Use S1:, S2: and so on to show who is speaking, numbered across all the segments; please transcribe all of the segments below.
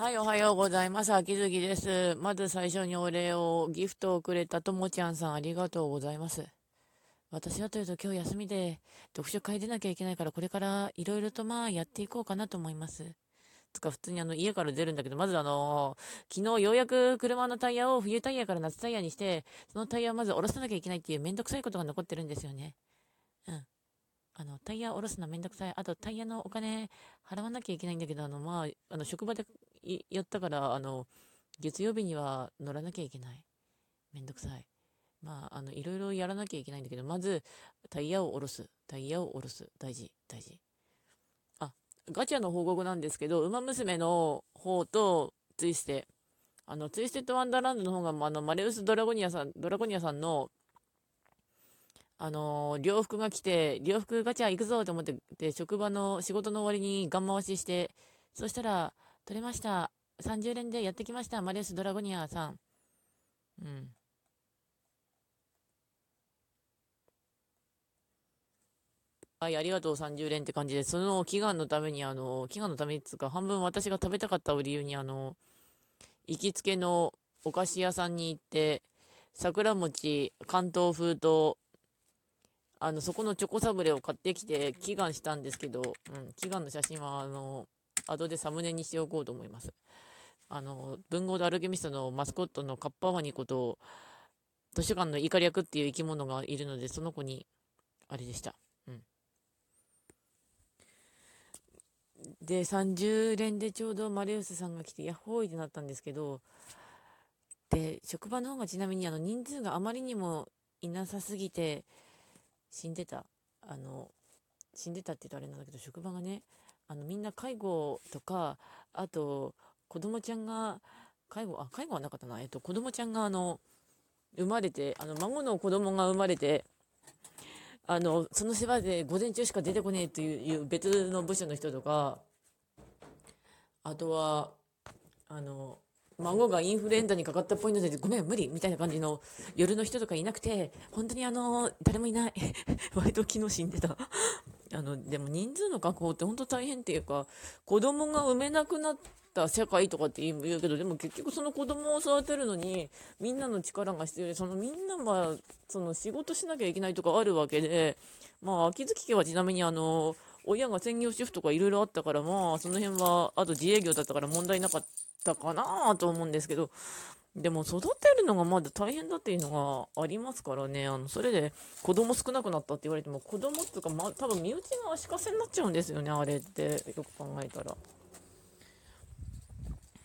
S1: はい、おはようございます。秋月です。まず最初にお礼を、ギフトをくれたともちゃんさん、ありがとうございます。私はというと今日休みで読書会出なきゃいけないから、これからいろいろとまあやっていこうかなと思います。つか普通にあの家から出るんだけど、まずあの昨日ようやく車のタイヤを冬タイヤから夏タイヤにして、そのタイヤをまず下ろさなきゃいけないっていうめんどくさいことが残ってるんですよね。うん。あの、タイヤ下ろすのめんどくさい。あと、タイヤのお金払わなきゃいけないんだけど、あの、まあ、あの、職場でやったから、あの、月曜日には乗らなきゃいけない。めんどくさい。まあ、あの、いろいろやらなきゃいけないんだけど、まず、タイヤを下ろす。タイヤを下ろす。大事、大事。あ、ガチャの報告なんですけど、ウマ娘の方とツイステ。あの、ツイステッドワンダーランドの方が、あの、マレウスドラゴニアさん、ドラゴニアさんの、あのー、洋服が来て、洋服ガチャ行くぞと思って、で、職場の仕事の終わりにガン回しして、そしたら、取れました。30連でやってきました。マレウスドラゴニアさん。うん。はい、ありがとう、30連って感じで、その祈願のために、あの、祈願のためにつうか、半分私が食べたかった理由に、あの、行きつけのお菓子屋さんに行って、桜餅、関東風と、あの、そこのチョコサブレを買ってきて祈願したんですけど、うん、祈願の写真は、あの、後でサムネにしておこうと思います。あの、文豪でアルケミストのマスコットのカッパワニこと、図書館のイカリャクっていう生き物がいるので、その子に、あれでした。うん。で、30連でちょうどマレウスさんが来て、ヤッホーイってなったんですけど、で、職場の方がちなみにあの人数があまりにもいなさすぎて、死んでた。あの、死んでたって言うとあれなんだけど、職場がね、あのみんな介護とか、あと、子供ちゃんが、介護、あ、介護はなかったな。えっと、子供ちゃんがあの、生まれて、あの、孫の子供が生まれて、あの、その世話で午前中しか出てこねえという別の部署の人とか、あとは、あの、孫がインフルエンザにかかったっぽいので、ごめん、無理みたいな感じの夜の人とかいなくて、本当にあの、誰もいない。割と昨日死んでた。あの、でも人数の確保って本当大変っていうか、子供が産めなくなった社会とかって言うけど、でも結局その子供を育てるのに、みんなの力が必要で、そのみんなは、その仕事しなきゃいけないとかあるわけで、まあ、秋月家はちなみにあの、親が専業主婦とかいろいろあったから、まあ、その辺は、あと自営業だったから問題なかったかなと思うんですけど、でも育てるのがまだ大変だっていうのがありますからね、あのそれで子供少なくなったって言われても、子供っていうか、まあ、多分身内が足かせになっちゃうんですよね、あれって、よく考えたら。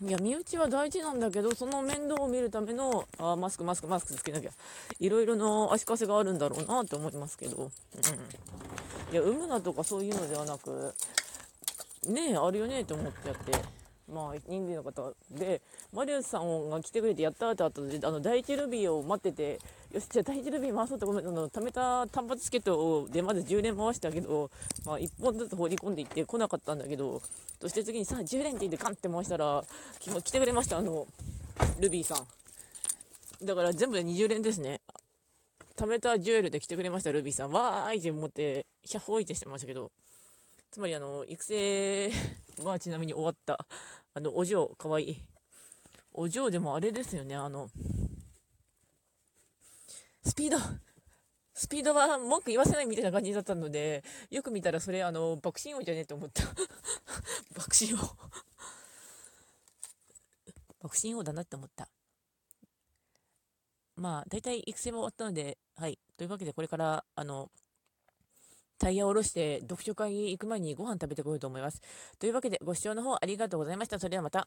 S1: いや、身内は大事なんだけど、その面倒を見るための、あマスク、マスク、マスクつけなきゃ、いろいろな足かせがあるんだろうなって思いますけど、うん。いや、産むなとかそういうのではなく、ねえ、あるよねって思ってやって。まあ、人数の方で、マリウスさんが来てくれてやったって後で、あの、第一ルビーを待ってて、よし、じゃあ第一ルビー回そうってごめん、あの、貯めた単発チケットでまず10連回したけど、まあ、1本ずつ放り込んでいって来なかったんだけど、そして次にさあ、10連って言ってカンって回したら、き来てくれました、あの、ルビーさん。だから全部で20連ですね。貯めたジュエルで来てくれました、ルビーさん。わーいって思って、ヒャッホーイってしてましたけど、つまりあの、育成はちなみに終わった。あの、お嬢、かわいい。お嬢でもあれですよね、あの、スピード、スピードは文句言わせないみたいな感じだったので、よく見たらそれ、あの、爆心王じゃねえと思った。爆心王。爆心王だなって思った。まあ、大体育成も終わったので、はい。というわけで、これから、あの、タイヤを下ろして読書会に行く前にご飯食べてこようと思います。というわけで、ご視聴の方ありがとうございました。それではまた。